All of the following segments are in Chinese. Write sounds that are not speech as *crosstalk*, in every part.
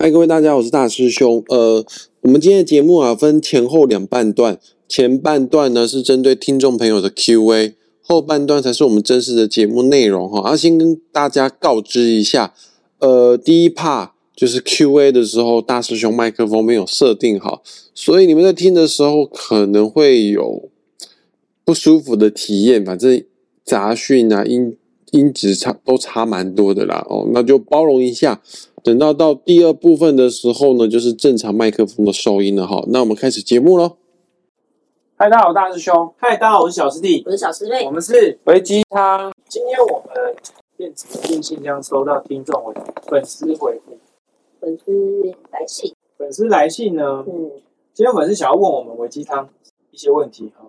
嗨，各位大家，我是大师兄。呃，我们今天的节目啊，分前后两半段。前半段呢是针对听众朋友的 Q&A，后半段才是我们真实的节目内容哈。啊、先跟大家告知一下，呃，第一 part 就是 Q&A 的时候，大师兄麦克风没有设定好，所以你们在听的时候可能会有不舒服的体验。反正杂讯啊，音音质差都差蛮多的啦。哦，那就包容一下。等到到第二部分的时候呢，就是正常麦克风的收音了哈。那我们开始节目喽。嗨，大家好，大师兄。嗨，大家好，我是小师弟，我是小师妹，我们是维鸡汤。今天我们电子信信箱收到听众回粉丝回复，粉丝来信，粉丝来信呢？嗯，今天粉丝想要问我们维鸡汤一些问题哈，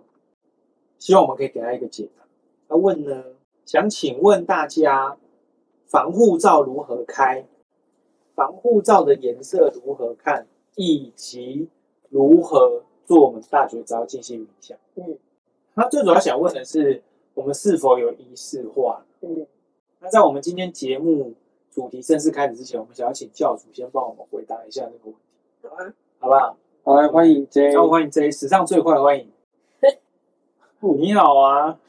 希望我们可以给他一个解答。他问呢，想请问大家，防护罩如何开？防护罩的颜色如何看，以及如何做我们大绝招进行冥想？嗯，那最主要想问的是，我们是否有仪式化？嗯，那在我们今天节目主题正式开始之前，我们想要请教主先帮我们回答一下这个问题。好啊，好不好？好，来欢迎 J，欢迎 J，史上最快欢迎。*laughs* 你好啊。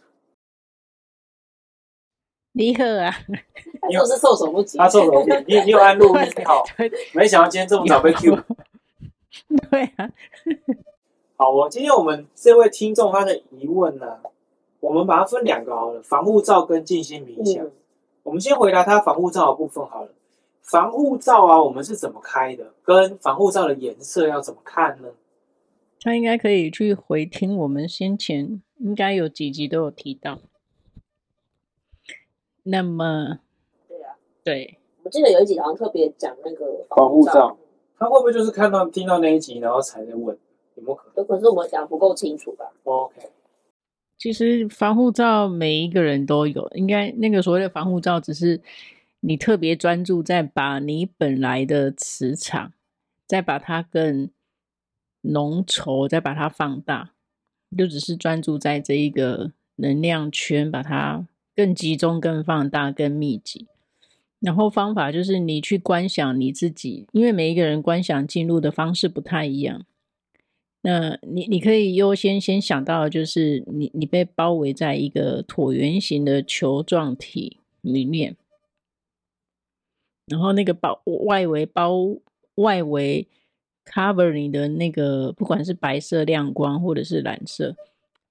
你好啊，*laughs* 你又是措手不及。他措手不及，你你有按录音？你好，没想到今天这么早被 Q。对啊，好，我今天我们这位听众他的疑问呢、啊，我们把它分两个好了，防护罩跟静心冥想。嗯、我们先回答他防护罩的部分好了。防护罩啊，我们是怎么开的？跟防护罩的颜色要怎么看呢？他应该可以去回听我们先前应该有几集都有提到。那么，对呀、啊，对，我记得有一集好像特别讲那个防护罩，他会不会就是看到听到那一集，然后才在问？有没有可能？有可能是我们讲不够清楚吧？OK，其实防护罩每一个人都有，应该那个所谓的防护罩，只是你特别专注在把你本来的磁场，再把它更浓稠，再把它放大，就只是专注在这一个能量圈，把它。更集中、更放大、更密集，然后方法就是你去观想你自己，因为每一个人观想进入的方式不太一样。那你你可以优先先想到就是你你被包围在一个椭圆形的球状体里面，然后那个包外围包外围 cover 你的那个，不管是白色亮光或者是蓝色。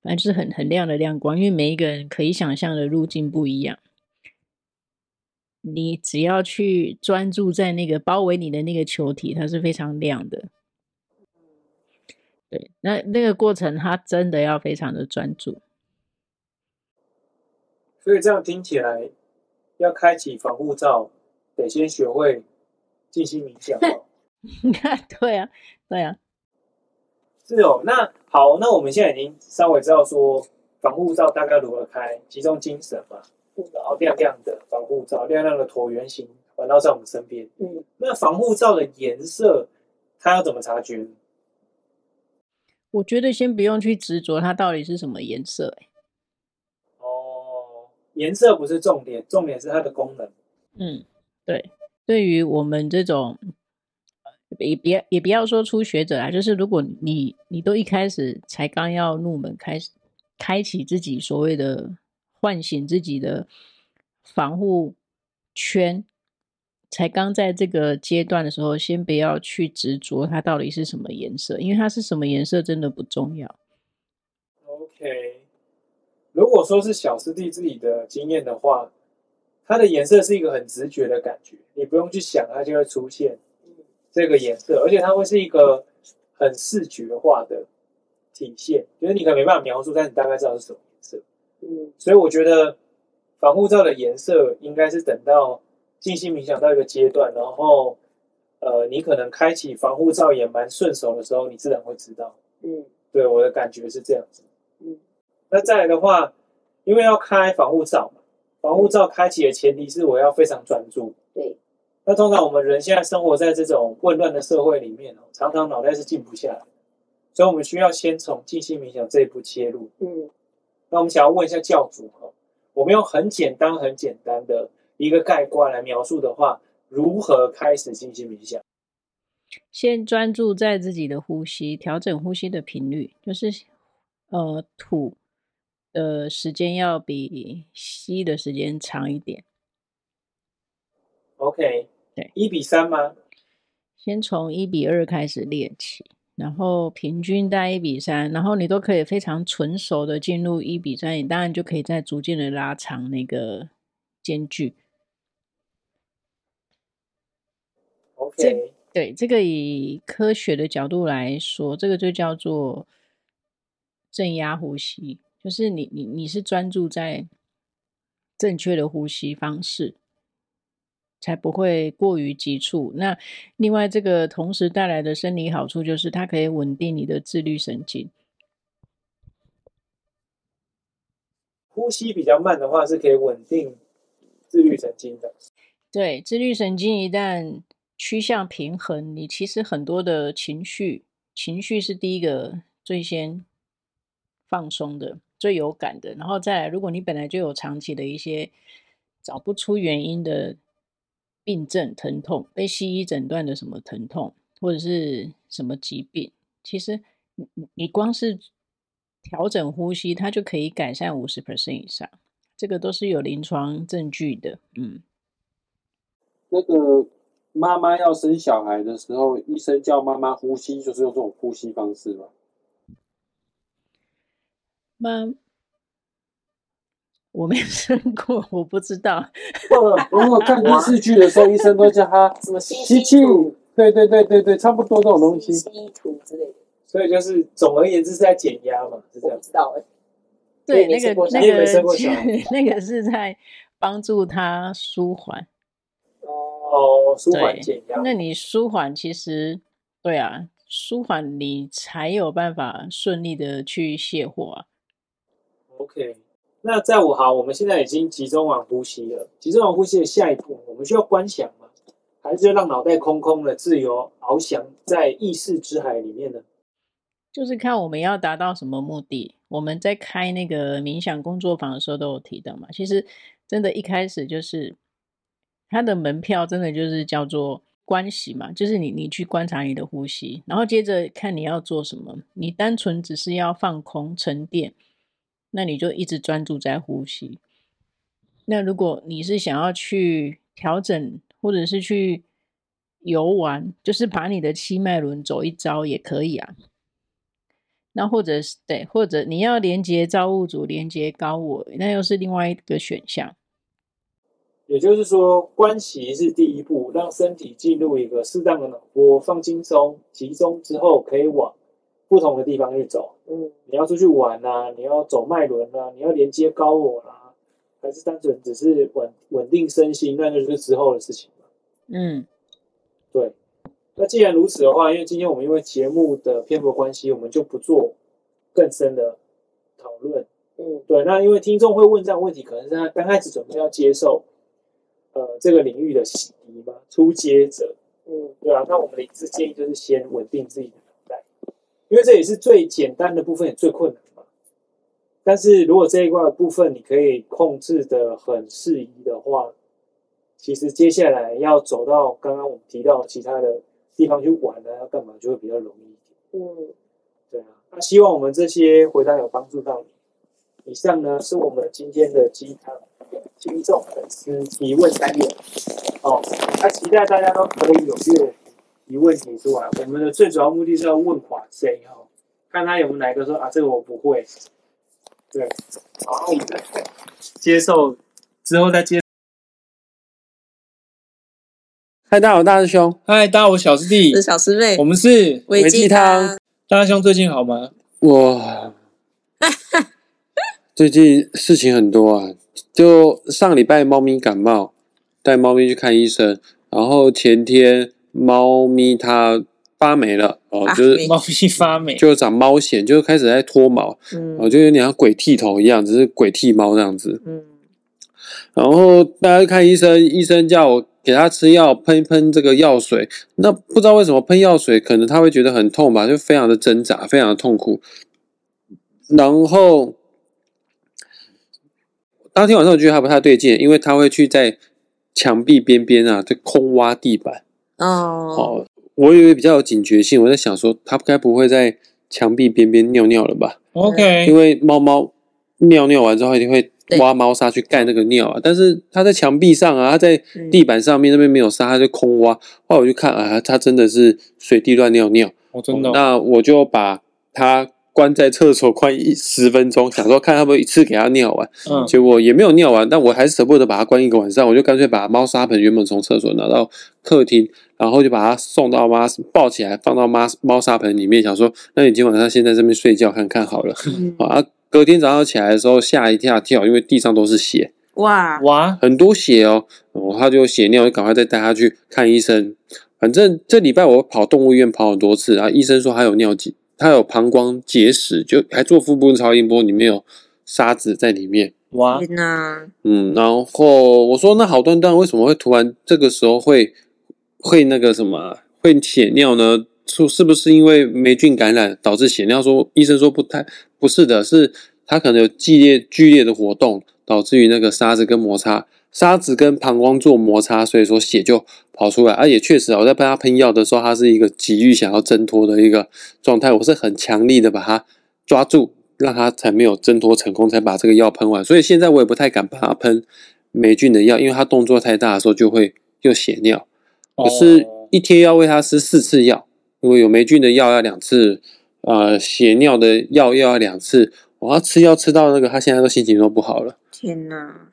反正就是很很亮的亮光，因为每一个人可以想象的路径不一样。你只要去专注在那个包围你的那个球体，它是非常亮的。对，那那个过程，它真的要非常的专注。所以这样听起来，要开启防护罩，得先学会静心冥想。*laughs* 你看，对啊，对啊。是哦，那好，那我们现在已经稍微知道说防护罩大概如何开，集中精神嘛，然后亮亮的防护罩，亮亮的椭圆形环绕在我们身边。嗯，那防护罩的颜色，它要怎么察觉？我觉得先不用去执着它到底是什么颜色，欸，哦，颜色不是重点，重点是它的功能。嗯，对，对于我们这种。也别也不要说初学者啊，就是如果你你都一开始才刚要入门，开始开启自己所谓的唤醒自己的防护圈，才刚在这个阶段的时候，先不要去执着它到底是什么颜色，因为它是什么颜色真的不重要。OK，如果说是小师弟自己的经验的话，它的颜色是一个很直觉的感觉，你不用去想，它就会出现。这个颜色，而且它会是一个很视觉化的体现，就是你可能没办法描述，但你大概知道是什么颜色。嗯，所以我觉得防护罩的颜色应该是等到静心冥想到一个阶段，然后呃，你可能开启防护罩也蛮顺手的时候，你自然会知道。嗯，对，我的感觉是这样子。嗯，那再来的话，因为要开防护罩嘛，防护罩开启的前提是我要非常专注。对。那通常我们人现在生活在这种混乱的社会里面哦，常常脑袋是静不下来，所以我们需要先从静心冥想这一步切入。嗯，那我们想要问一下教主哈，我们用很简单、很简单的一个概括来描述的话，如何开始静心冥想？先专注在自己的呼吸，调整呼吸的频率，就是呃吐的时间要比吸的时间长一点。OK，对，一比三吗？先从一比二开始练起，然后平均带一比三，然后你都可以非常纯熟的进入一比三，你当然就可以再逐渐的拉长那个间距。OK，对，这个以科学的角度来说，这个就叫做正压呼吸，就是你你你是专注在正确的呼吸方式，才不会过于急促。那另外，这个同时带来的生理好处就是它可以稳定你的自律神经。呼吸比较慢的话，是可以稳定自律神经的。对，自律神经一旦趋向平衡，你其实很多的情绪，情绪是第一个最先放松的、最有感的。然后再来，如果你本来就有长期的一些找不出原因的病症、疼痛，被西医诊断的什么疼痛或者是什么疾病，其实你你光是调整呼吸，它就可以改善五十 percent 以上。这个都是有临床证据的。嗯，那个。妈妈要生小孩的时候，医生叫妈妈呼吸，就是用这种呼吸方式吗？妈，我没 *laughs* 生过，我不知道。我我看电视剧的时候，医生都叫他什么吸吸气，对对对对对，差不多这种东西。吸土之类的。所以就是总而言之是在减压嘛，是这样。不知道哎。对，那个那个 *laughs* 那个是在帮助他舒缓。哦，舒缓减压。那你舒缓，其实对啊，舒缓你才有办法顺利的去卸货啊。OK，那在我好，我们现在已经集中完呼吸了。集中完呼吸的下一步，我们需要观想吗？还是要让脑袋空空的，自由翱翔在意识之海里面呢？就是看我们要达到什么目的。我们在开那个冥想工作坊的时候都有提到嘛。其实真的，一开始就是。它的门票真的就是叫做观息嘛，就是你你去观察你的呼吸，然后接着看你要做什么。你单纯只是要放空沉淀，那你就一直专注在呼吸。那如果你是想要去调整，或者是去游玩，就是把你的七脉轮走一遭也可以啊。那或者是对，或者你要连接造物主，连接高我，那又是另外一个选项。也就是说，观息是第一步，让身体进入一个适当的脑波，放轻松、集中之后，可以往不同的地方去走。嗯，你要出去玩啊，你要走脉轮啊，你要连接高我啦、啊，还是单纯只是稳稳定身心，那就是之后的事情。嗯，对。那既然如此的话，因为今天我们因为节目的篇幅关系，我们就不做更深的讨论。嗯，对。那因为听众会问这样问题，可能是他刚开始准备要接受。呃，这个领域的洗涤嘛，初阶者，嗯，对啊，那我们的一致建议就是先稳定自己因为这也是最简单的部分，也最困难嘛。但是如果这一块部分你可以控制的很适宜的话，其实接下来要走到刚刚我们提到其他的地方去玩呢，要干嘛就会比较容易一点。嗯，对啊，那希望我们这些回答有帮助到你。以上呢是我们今天的鸡汤。听众粉丝提问单元，哦，那期待大家都可以踊跃提问题出来。我们的最主要目的是要问话谁哈，看他有没有哪个说啊，这个我不会。对，好，我们再接受之后再接。嗨，大家好，大师兄。嗨，大家好，我小师弟。是小师妹。我们是维鸡汤。大师兄最近好吗？我 *laughs* 最近事情很多啊。就上礼拜猫咪感冒，带猫咪去看医生，然后前天猫咪它发霉了哦，就是猫咪发霉，就长猫癣，就开始在脱毛，嗯，哦，就有点像鬼剃头一样，只是鬼剃猫这样子，嗯，然后大家看医生，医生叫我给他吃药，喷一喷这个药水，那不知道为什么喷药水，可能他会觉得很痛吧，就非常的挣扎，非常的痛苦，然后。当天晚上我觉得还不太对劲，因为他会去在墙壁边边啊，就空挖地板。哦，哦，我以为比较有警觉性，我在想说，它该不会在墙壁边边尿尿了吧？OK，因为猫猫尿尿完之后一定会挖猫砂去盖那个尿啊，但是它在墙壁上啊，它在地板上面那边没有沙，它就空挖。后来我就看啊，它真的是随地乱尿尿。哦，真的哦。那我就把它。关在厕所关一十分钟，想说看他们一次给他尿完，嗯，结果也没有尿完，但我还是舍不得把它关一个晚上，我就干脆把猫砂盆原本从厕所拿到客厅，然后就把它送到妈抱起来放到妈猫砂盆里面，想说那你今晚上先在这边睡觉看看好了，嗯、*laughs* 啊，隔天早上起来的时候吓一跳跳，因为地上都是血，哇。哇，很多血哦，然后他就血尿，就赶快再带他去看医生，反正这礼拜我跑动物医院跑很多次，然后医生说他有尿急。他有膀胱结石，就还做腹部超音波，里面有沙子在里面。哇，嗯，然后我说那好端端为什么会突然这个时候会会那个什么会血尿呢？说是不是因为霉菌感染导致血尿？说医生说不太不是的，是他可能有剧烈剧烈的活动导致于那个沙子跟摩擦。沙子跟膀胱做摩擦，所以说血就跑出来。而、啊、也确实啊，我在帮他喷药的时候，他是一个急于想要挣脱的一个状态。我是很强力的把他抓住，让他才没有挣脱成功，才把这个药喷完。所以现在我也不太敢帮他喷霉菌的药，因为他动作太大的时候就会又血尿。可是，一天要喂它吃四次药，因为有霉菌的药要两次，呃，血尿的药又要两次。我要吃药吃到那个，它现在都心情都不好了。天哪！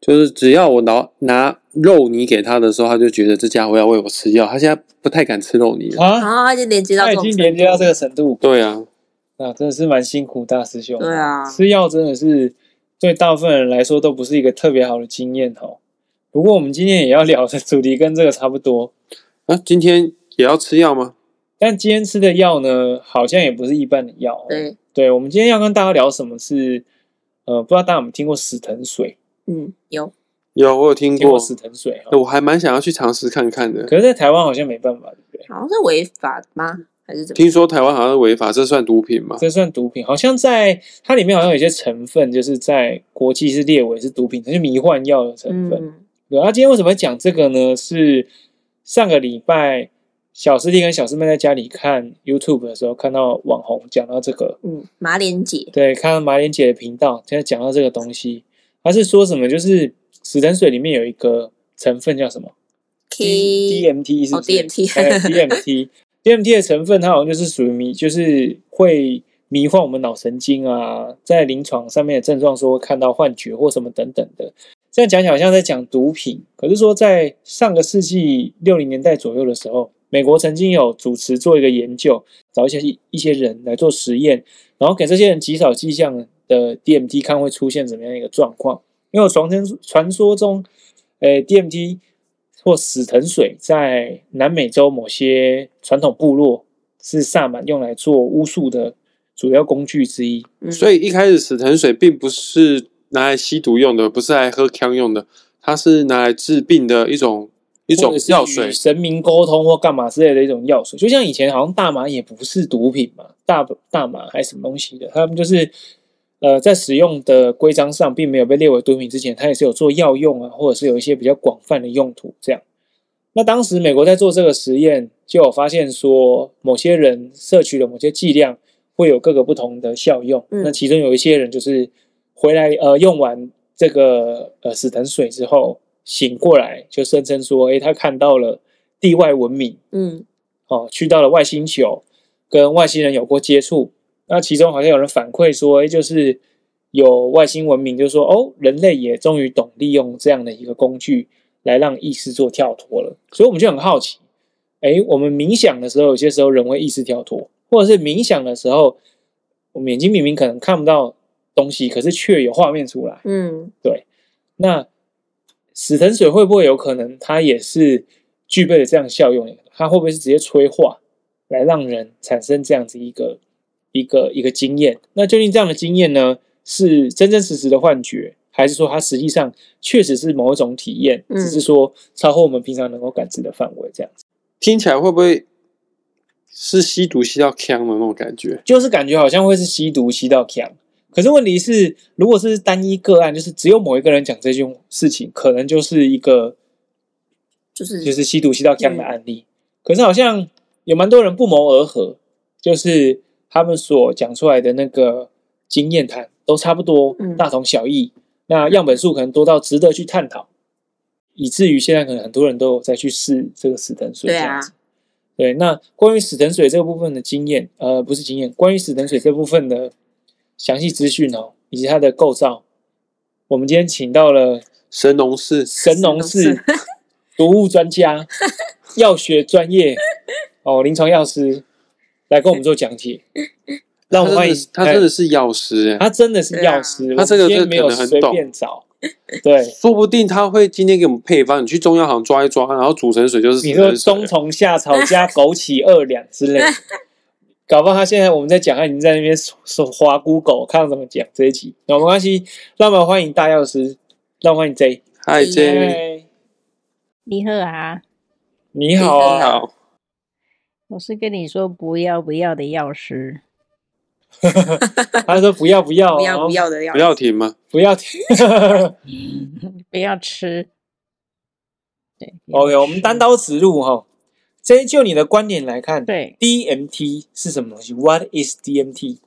就是只要我拿拿肉泥给他的时候，他就觉得这家伙要喂我吃药。他现在不太敢吃肉泥了。啊，他已经连接到，他已经连接到这个程度。对啊，啊，真的是蛮辛苦大师兄。对啊，吃药真的是对大部分人来说都不是一个特别好的经验哦。不过我们今天也要聊的主题跟这个差不多啊。今天也要吃药吗？但今天吃的药呢，好像也不是一般的药。对，对，我们今天要跟大家聊什么是呃，不知道大家有没有听过死藤水？嗯，有有，我有听过，听过死藤水，我还蛮想要去尝试看看的。可是，在台湾好像没办法，对不对？好像是违法吗？还是怎么？听说台湾好像是违法，这算毒品吗？这算毒品，好像在它里面好像有些成分，就是在国际是列为是毒品，它是迷幻药的成分。嗯、对，那、啊、今天为什么讲这个呢？是上个礼拜小师弟跟小师妹在家里看 YouTube 的时候，看到网红讲到这个，嗯，马莲姐，对，看到马莲姐的频道，现在讲到这个东西。他是说什么？就是死藤水里面有一个成分叫什么？DMT 是不是？哦，DMT，DMT，DMT *laughs* 的成分，它好像就是属于迷，就是会迷幻我们脑神经啊。在临床上面的症状说会看到幻觉或什么等等的。这样讲起来好像在讲毒品，可是说在上个世纪六零年代左右的时候，美国曾经有主持做一个研究，找一些一些人来做实验，然后给这些人极少剂项。的 DMT 看会出现怎么样一个状况？因为传称传说中，诶，DMT 或死藤水在南美洲某些传统部落是萨满用来做巫术的主要工具之一。所以一开始死藤水并不是拿来吸毒用的，不是来喝枪用的，它是拿来治病的一种一种药水，神明沟通或干嘛之类的一种药水。就像以前好像大麻也不是毒品嘛，大大麻还是什么东西的，他们就是。呃，在使用的规章上，并没有被列为毒品之前，它也是有做药用啊，或者是有一些比较广泛的用途这样。那当时美国在做这个实验，就有发现说，某些人摄取了某些剂量，会有各个不同的效用。嗯、那其中有一些人就是回来呃用完这个呃死藤水之后醒过来，就声称说，诶，他看到了地外文明，嗯，哦，去到了外星球，跟外星人有过接触。那其中好像有人反馈说，哎，就是有外星文明，就是说，哦，人类也终于懂利用这样的一个工具来让意识做跳脱了。所以我们就很好奇，哎，我们冥想的时候，有些时候人会意识跳脱，或者是冥想的时候，我们眼睛明明可能看不到东西，可是却有画面出来。嗯，对。那死藤水会不会有可能，它也是具备了这样效用？它会不会是直接催化，来让人产生这样子一个？一个一个经验，那究竟这样的经验呢，是真真实实的幻觉，还是说它实际上确实是某一种体验，嗯、只是说超乎我们平常能够感知的范围？这样子听起来会不会是吸毒吸到呛的那种感觉？就是感觉好像会是吸毒吸到锵，可是问题是，如果是单一个案，就是只有某一个人讲这件事情，可能就是一个就是就是吸毒吸到锵的案例。嗯、可是好像有蛮多人不谋而合，就是他们所讲出来的那个经验谈都差不多，大同小异。嗯、那样本数可能多到值得去探讨，以至于现在可能很多人都有在去试这个死藤水这样子。对啊，对，那关于死藤水这个部分的经验，呃，不是经验，关于死藤水这部分的详细资讯哦，以及它的构造，我们今天请到了神农氏，神农氏。毒物专家、*laughs* 药学专业哦，临床药师来跟我们做讲解。让我们欢迎他，真的是药师，他真的是药师。他这个真的没有随便找，对，说不定他会今天给我们配方，你去中药行抓一抓，然后煮成水就是。你说冬虫夏草加枸杞二两之类，*laughs* 搞不好他现在我们在讲，他已经在那边手滑 Google 看怎么讲这一集。那没关系，让我们欢迎大药师，让我们欢迎 J，嗨 J。你好啊，你好啊，我是跟你说不要不要的药师。*laughs* 他说不要不要不要不要的药，不要停吗？不要停，*laughs* 不要吃。对，OK，我们单刀直入哈。这就你的观点来看，对，DMT 是什么东西？What is DMT？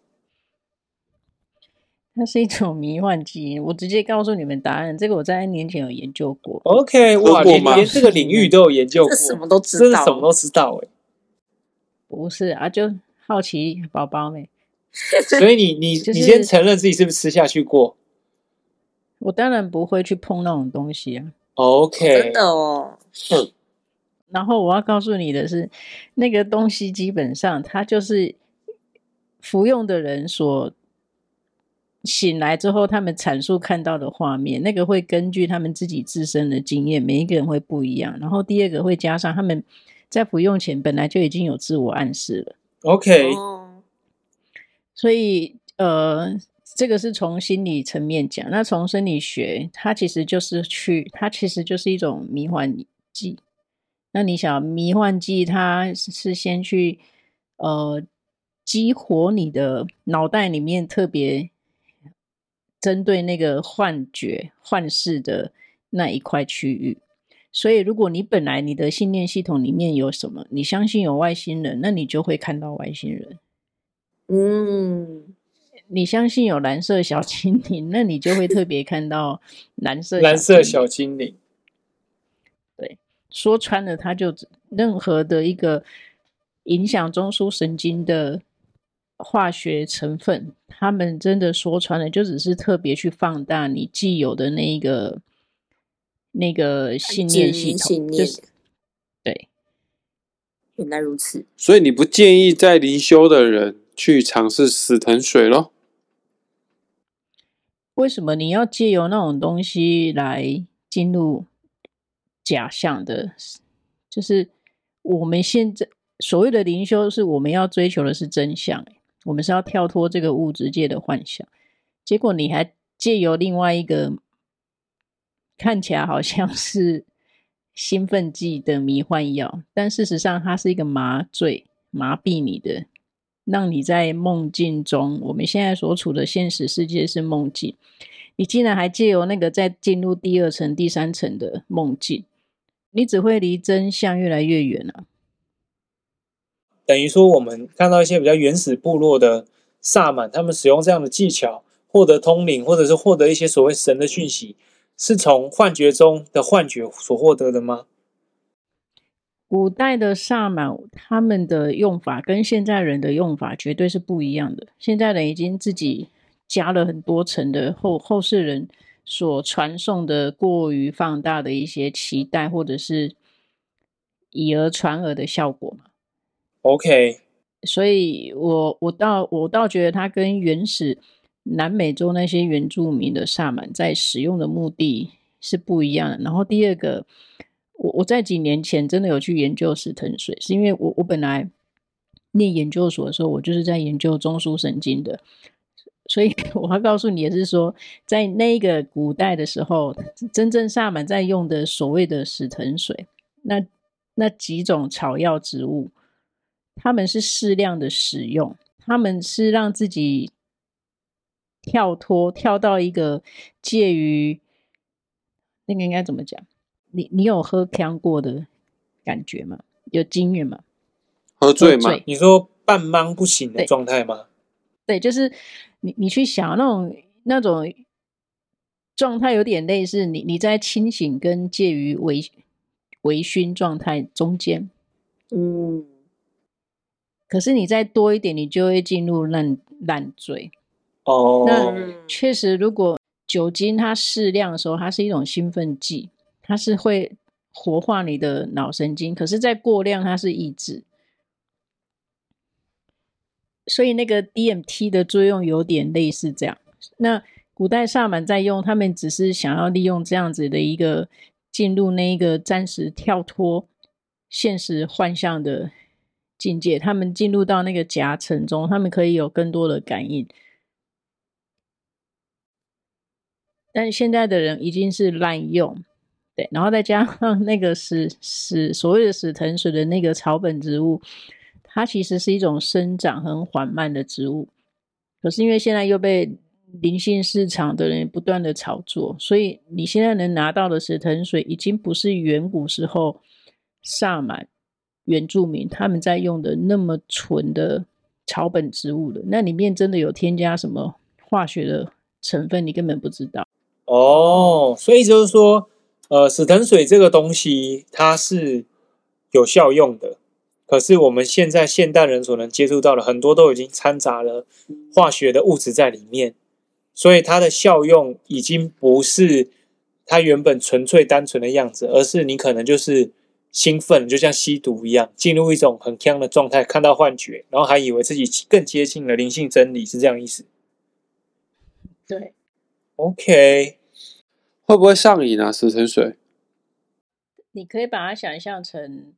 它是一种迷幻剂，我直接告诉你们答案。这个我在 N 年前有研究过。OK，哇，连连这个领域都有研究过，什么都知道，什么都知道哎。不是啊，就好奇宝宝们。*laughs* 所以你你、就是、你先承认自己是不是吃下去过？我当然不会去碰那种东西啊。OK，真的哦。嗯。然后我要告诉你的是，那个东西基本上它就是服用的人所。醒来之后，他们阐述看到的画面，那个会根据他们自己自身的经验，每一个人会不一样。然后第二个会加上他们在服用前本来就已经有自我暗示了。OK，所以呃，这个是从心理层面讲。那从生理学，它其实就是去，它其实就是一种迷幻剂。那你想，迷幻剂它是先去呃激活你的脑袋里面特别。针对那个幻觉、幻视的那一块区域，所以如果你本来你的信念系统里面有什么，你相信有外星人，那你就会看到外星人。嗯，你相信有蓝色小精灵，那你就会特别看到蓝色蓝色小精灵。对，说穿了，它就任何的一个影响中枢神经的。化学成分，他们真的说穿了，就只是特别去放大你既有的那一个那个信念系统，信念就是对。原来如此，所以你不建议在灵修的人去尝试死藤水咯？为什么你要借由那种东西来进入假象的？就是我们现在所谓的灵修，是我们要追求的是真相。我们是要跳脱这个物质界的幻想，结果你还借由另外一个看起来好像是兴奋剂的迷幻药，但事实上它是一个麻醉，麻痹你的，让你在梦境中。我们现在所处的现实世界是梦境，你竟然还借由那个再进入第二层、第三层的梦境，你只会离真相越来越远了啊。等于说，我们看到一些比较原始部落的萨满，他们使用这样的技巧获得通灵，或者是获得一些所谓神的讯息，是从幻觉中的幻觉所获得的吗？古代的萨满，他们的用法跟现在人的用法绝对是不一样的。现在人已经自己加了很多层的后后世人所传送的过于放大的一些期待，或者是以讹传讹的效果嘛。OK，所以我我倒我倒觉得它跟原始南美洲那些原住民的萨满在使用的目的是不一样的。然后第二个，我我在几年前真的有去研究死藤水，是因为我我本来念研究所的时候，我就是在研究中枢神经的，所以 *laughs* 我要告诉你也是说，在那个古代的时候，真正萨满在用的所谓的死藤水，那那几种草药植物。他们是适量的使用，他们是让自己跳脱，跳到一个介于那个应该怎么讲？你你有喝锵过的感觉吗？有经验吗？喝醉吗？你说半懵不醒的状态吗？对，就是你你去想那种那种状态，有点类似你你在清醒跟介于微微醺状态中间。嗯。可是你再多一点，你就会进入烂烂醉。哦，那确实，如果酒精它适量的时候，它是一种兴奋剂，它是会活化你的脑神经。可是在过量，它是抑制。所以那个 DMT 的作用有点类似这样。那古代萨满在用，他们只是想要利用这样子的一个进入那一个暂时跳脱现实幻象的。境界，他们进入到那个夹层中，他们可以有更多的感应。但现在的人已经是滥用，对，然后再加上那个死死所谓的死藤水的那个草本植物，它其实是一种生长很缓慢的植物。可是因为现在又被灵性市场的人不断的炒作，所以你现在能拿到的死藤水，已经不是远古时候萨满。原住民他们在用的那么纯的草本植物了，那里面真的有添加什么化学的成分？你根本不知道。哦，所以就是说，呃，死藤水这个东西它是有效用的，可是我们现在现代人所能接触到的很多都已经掺杂了化学的物质在里面，所以它的效用已经不是它原本纯粹单纯的样子，而是你可能就是。兴奋，就像吸毒一样，进入一种很锵的状态，看到幻觉，然后还以为自己更接近了灵性真理，是这样意思？对，OK，会不会上瘾啊？死沉水？你可以把它想象成，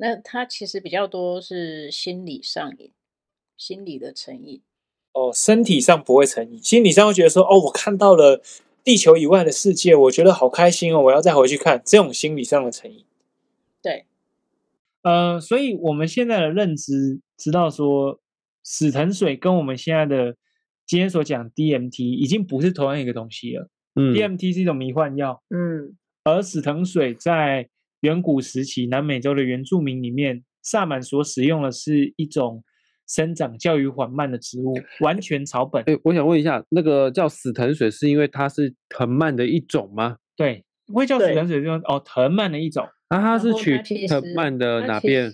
那它其实比较多是心理上瘾，心理的成瘾。哦，身体上不会成瘾，心理上会觉得说，哦，我看到了地球以外的世界，我觉得好开心哦，我要再回去看，这种心理上的成瘾。对，呃，所以我们现在的认知知道说，死藤水跟我们现在的今天所讲 DMT 已经不是同样一个东西了。嗯，DMT 是一种迷幻药，嗯，而死藤水在远古时期南美洲的原住民里面，萨满所使用的是一种生长较于缓慢的植物，完全草本。哎，我想问一下，那个叫死藤水是因为它是藤蔓的一种吗？对，会叫死藤水就是哦，藤蔓的一种。那它是取藤蔓的哪边？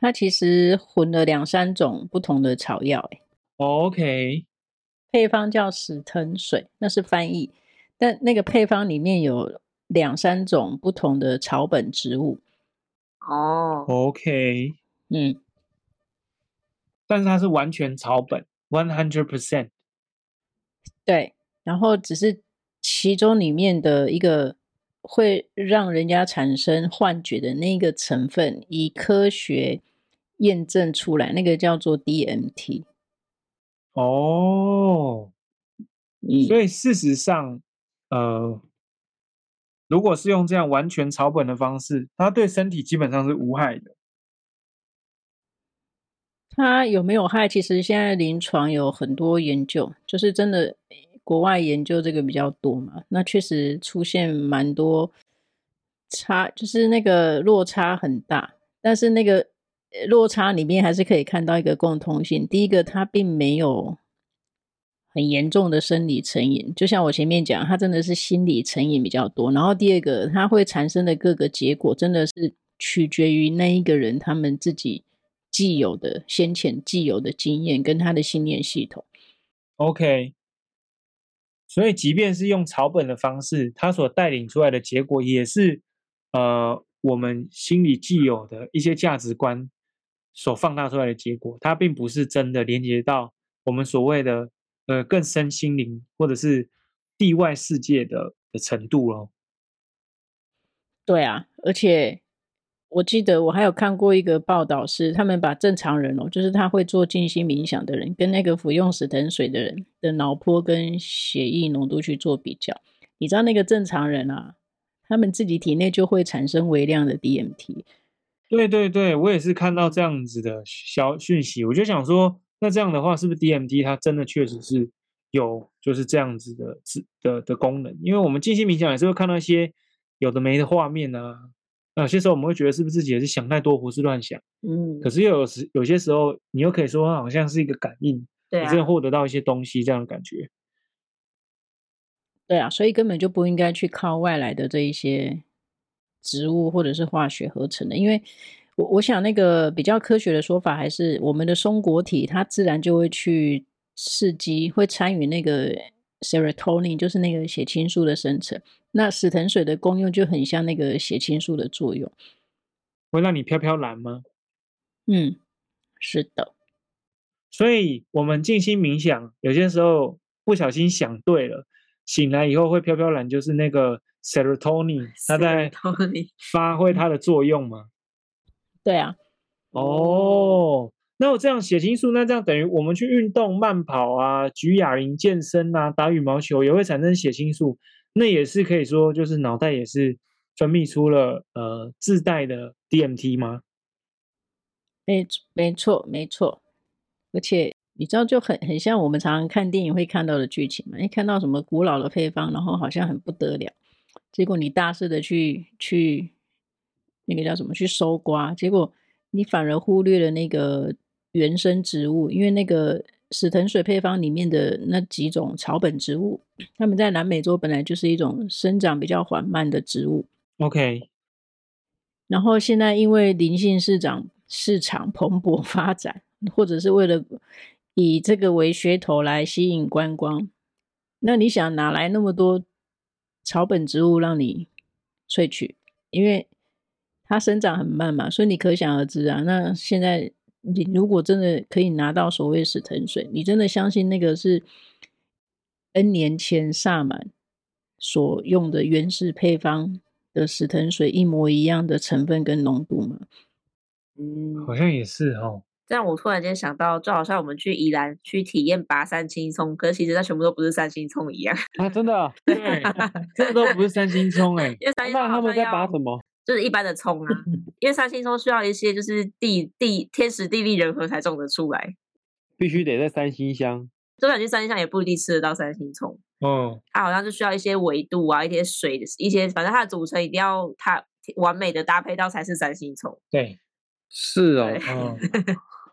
它其实混了两三种不同的草药，欸。OK，配方叫死藤水，那是翻译。但那个配方里面有两三种不同的草本植物。哦，OK，嗯，但是它是完全草本，one hundred percent。对，然后只是其中里面的一个。会让人家产生幻觉的那个成分，以科学验证出来，那个叫做 DMT。哦，嗯，所以事实上，呃，如果是用这样完全草本的方式，它对身体基本上是无害的。它有没有害？其实现在临床有很多研究，就是真的。国外研究这个比较多嘛，那确实出现蛮多差，就是那个落差很大。但是那个落差里面还是可以看到一个共通性。第一个，它并没有很严重的生理成瘾，就像我前面讲，它真的是心理成瘾比较多。然后第二个，它会产生的各个结果，真的是取决于那一个人他们自己既有的先前既有的经验跟他的信念系统。OK。所以，即便是用草本的方式，它所带领出来的结果，也是呃我们心里既有的一些价值观所放大出来的结果。它并不是真的连接到我们所谓的呃更深心灵或者是地外世界的的程度咯。对啊，而且。我记得我还有看过一个报道，是他们把正常人哦，就是他会做静心冥想的人，跟那个服用死藤水的人的脑波跟血液浓度去做比较。你知道那个正常人啊，他们自己体内就会产生微量的 DMT。对对对，我也是看到这样子的消讯息，我就想说，那这样的话，是不是 DMT 它真的确实是有就是这样子的的的功能？因为我们静心冥想也是会看到一些有的没的画面啊。有些时候我们会觉得是不是自己也是想太多，胡思乱想。嗯，可是又有时有些时候，你又可以说好像是一个感应，对啊，你真的获得到一些东西这样的感觉。对啊，所以根本就不应该去靠外来的这一些植物或者是化学合成的，因为我我想那个比较科学的说法还是我们的松果体它自然就会去刺激，会参与那个 serotonin，就是那个血清素的生成。那死藤水的功用就很像那个血清素的作用，会让你飘飘然吗？嗯，是的。所以我们静心冥想，有些时候不小心想对了。醒来以后会飘飘然，就是那个 serotonin，它在发挥它的作用吗？对啊。哦，那我这样血清素，那这样等于我们去运动、慢跑啊、举哑铃、健身啊、打羽毛球也会产生血清素，那也是可以说就是脑袋也是分泌出了呃自带的 DMT 吗？没没错没错，而且。你知道就很很像我们常常看电影会看到的剧情嘛？一看到什么古老的配方，然后好像很不得了，结果你大肆的去去那个叫什么去搜刮，结果你反而忽略了那个原生植物，因为那个死藤水配方里面的那几种草本植物，它们在南美洲本来就是一种生长比较缓慢的植物。OK，然后现在因为灵性市场市场蓬勃发展，或者是为了以这个为噱头来吸引观光，那你想哪来那么多草本植物让你萃取？因为它生长很慢嘛，所以你可想而知啊。那现在你如果真的可以拿到所谓死藤水，你真的相信那个是 N 年前萨满所用的原始配方的死藤水一模一样的成分跟浓度吗？嗯，好像也是哦。这样我突然间想到，就好像我们去宜兰去体验拔三青葱，可是其实它全部都不是三星葱一样啊！真的，对，*laughs* 这都不是三星葱 *laughs* 哎。那他们在拔什么？就是一般的葱啊。*laughs* 因为三星葱需要一些就是地地天时地利人和才种得出来，必须得在三星乡。就算去三星乡也不一定吃得到三星葱。嗯，它好像是需要一些纬度啊，一些水的一些，反正它的组成一定要它完美的搭配到才是三星葱。对，是哦。嗯。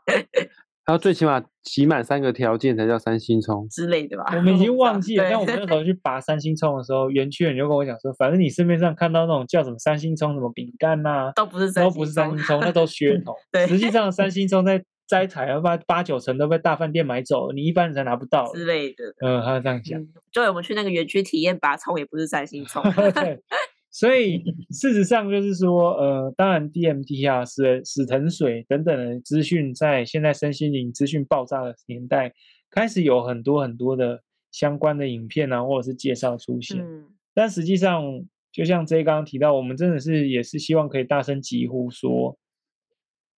*laughs* 还要最起码集满三个条件才叫三星葱之类的吧？我们已经忘记了。*laughs* 但我们那时候去拔三星葱的时候，园区人就跟我讲说，反正你市面上看到那种叫什么三星葱，什么饼干呐，*laughs* 都不是都不是三星葱，那都噱头。*laughs* 对，实际上三星葱在摘采要八八九成都被大饭店买走了，你一般人才拿不到之类的。嗯，他这样讲。就我们去那个园区体验拔葱，也不是三星葱。对。所以事实上就是说，呃，当然 DMT 啊、死死藤水等等的资讯，在现在身心灵资讯爆炸的年代，开始有很多很多的相关的影片啊，或者是介绍出现。嗯。但实际上，就像 J 刚刚提到，我们真的是也是希望可以大声疾呼说，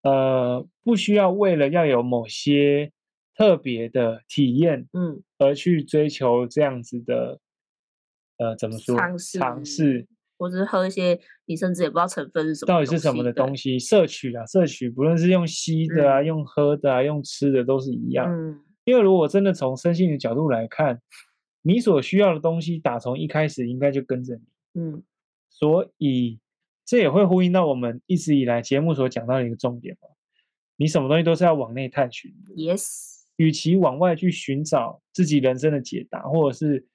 呃，不需要为了要有某些特别的体验，嗯，而去追求这样子的，呃，怎么说？尝试。尝试。或者是喝一些你甚至也不知道成分是什么，到底是什么的东西摄取啊？摄取，不论是用吸的啊、嗯、用喝的啊、用吃的都是一样。嗯，因为如果真的从身心的角度来看，你所需要的东西打从一开始应该就跟着你。嗯，所以这也会呼应到我们一直以来节目所讲到的一个重点嘛。你什么东西都是要往内探寻的。Yes，与其往外去寻找自己人生的解答，或者是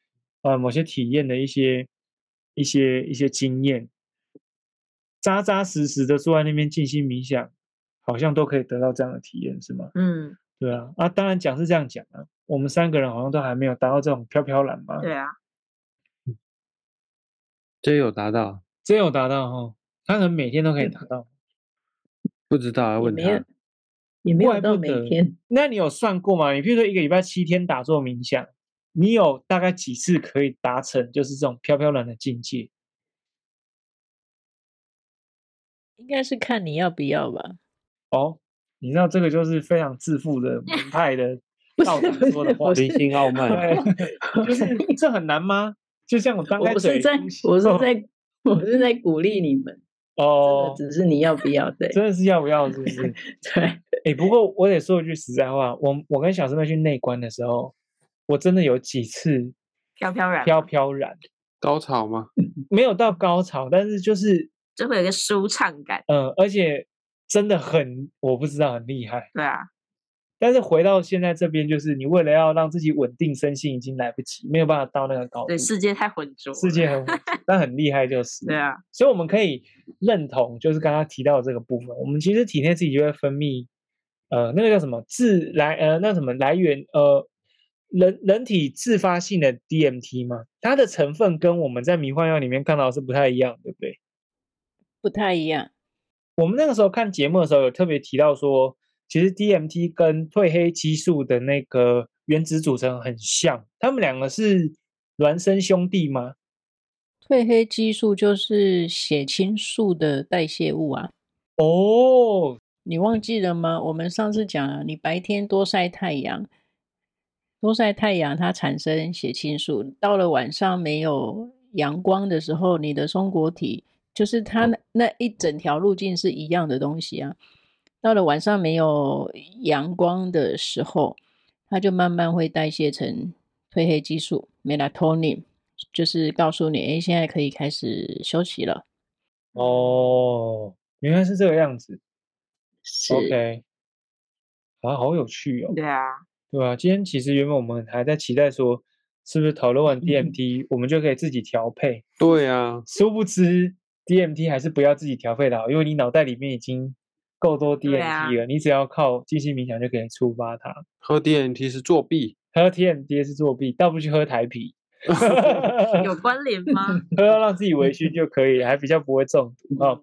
呃某些体验的一些。一些一些经验，扎扎实实的坐在那边静心冥想，好像都可以得到这样的体验，是吗？嗯，对啊。啊，当然讲是这样讲啊，我们三个人好像都还没有达到这种飘飘然嘛。对啊，真有达到，真有达到哈。他可能每天都可以达到，不知道啊，问他。也没有到每天。*laughs* 那你有算过吗？你比如说一个礼拜七天打坐冥想。你有大概几次可以达成就是这种飘飘然的境界？应该是看你要不要吧。哦，你知道这个就是非常自负的门派的 *laughs* 道长说的话，心性傲慢。对，*laughs* 就是这很难吗？就像我刚开始，我是在，我是在，我是在鼓励你们。*laughs* 哦，只是你要不要？对，真的是要不要？是不是？对。哎，不过我得说一句实在话，我我跟小师妹去内观的时候。我真的有几次飘飘然，飘飘然，高潮吗？*laughs* 没有到高潮，但是就是就会有一个舒畅感。嗯，而且真的很，我不知道很厉害。对啊。但是回到现在这边，就是你为了要让自己稳定身心，已经来不及，没有办法到那个高度。对，世界太浑浊，世界很浑浊，但很厉害就是。对啊，所以我们可以认同，就是刚刚提到的这个部分，我们其实体内自己就会分泌，呃，那个叫什么自来呃，那什么来源呃，人人体自发性的 DMT 吗，它的成分跟我们在迷幻药里面看到是不太一样，对不对？不太一样。我们那个时候看节目的时候，有特别提到说。其实 DMT 跟褪黑激素的那个原子组成很像，他们两个是孪生兄弟吗？褪黑激素就是血清素的代谢物啊。哦，你忘记了吗？我们上次讲了，你白天多晒太阳，多晒太阳它产生血清素，到了晚上没有阳光的时候，你的松果体就是它那那一整条路径是一样的东西啊。到了晚上没有阳光的时候，它就慢慢会代谢成褪黑激素 （melatonin），就是告诉你，哎，现在可以开始休息了。哦，原来是这个样子。OK，啊，好有趣哦。对啊，对啊。今天其实原本我们还在期待说，是不是讨论完 DMT，我们就可以自己调配？对啊。殊不知 DMT 还是不要自己调配的好，因为你脑袋里面已经。够多 DMT 了，啊，你只要靠静心冥想就可以触发它。喝 DMT 是作弊，喝 TMD 是作弊，倒不去喝台啤。*laughs* 有关联吗？喝到让自己微醺就可以，还比较不会中毒哦。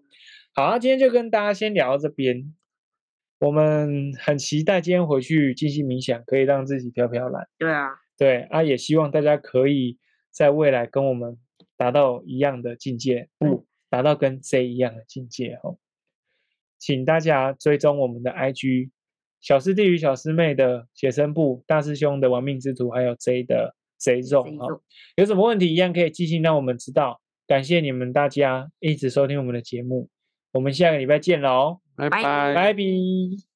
好啊，今天就跟大家先聊到这边。我们很期待今天回去静心冥想，可以让自己飘飘然。对啊，对啊，也希望大家可以在未来跟我们达到一样的境界，不达到跟 J 一样的境界哦。请大家追踪我们的 IG，小师弟与小师妹的写生部，大师兄的玩命之徒，还有 J 的贼种啊，有什么问题一样可以寄信让我们知道。感谢你们大家一直收听我们的节目，我们下个礼拜见喽，拜拜，拜拜。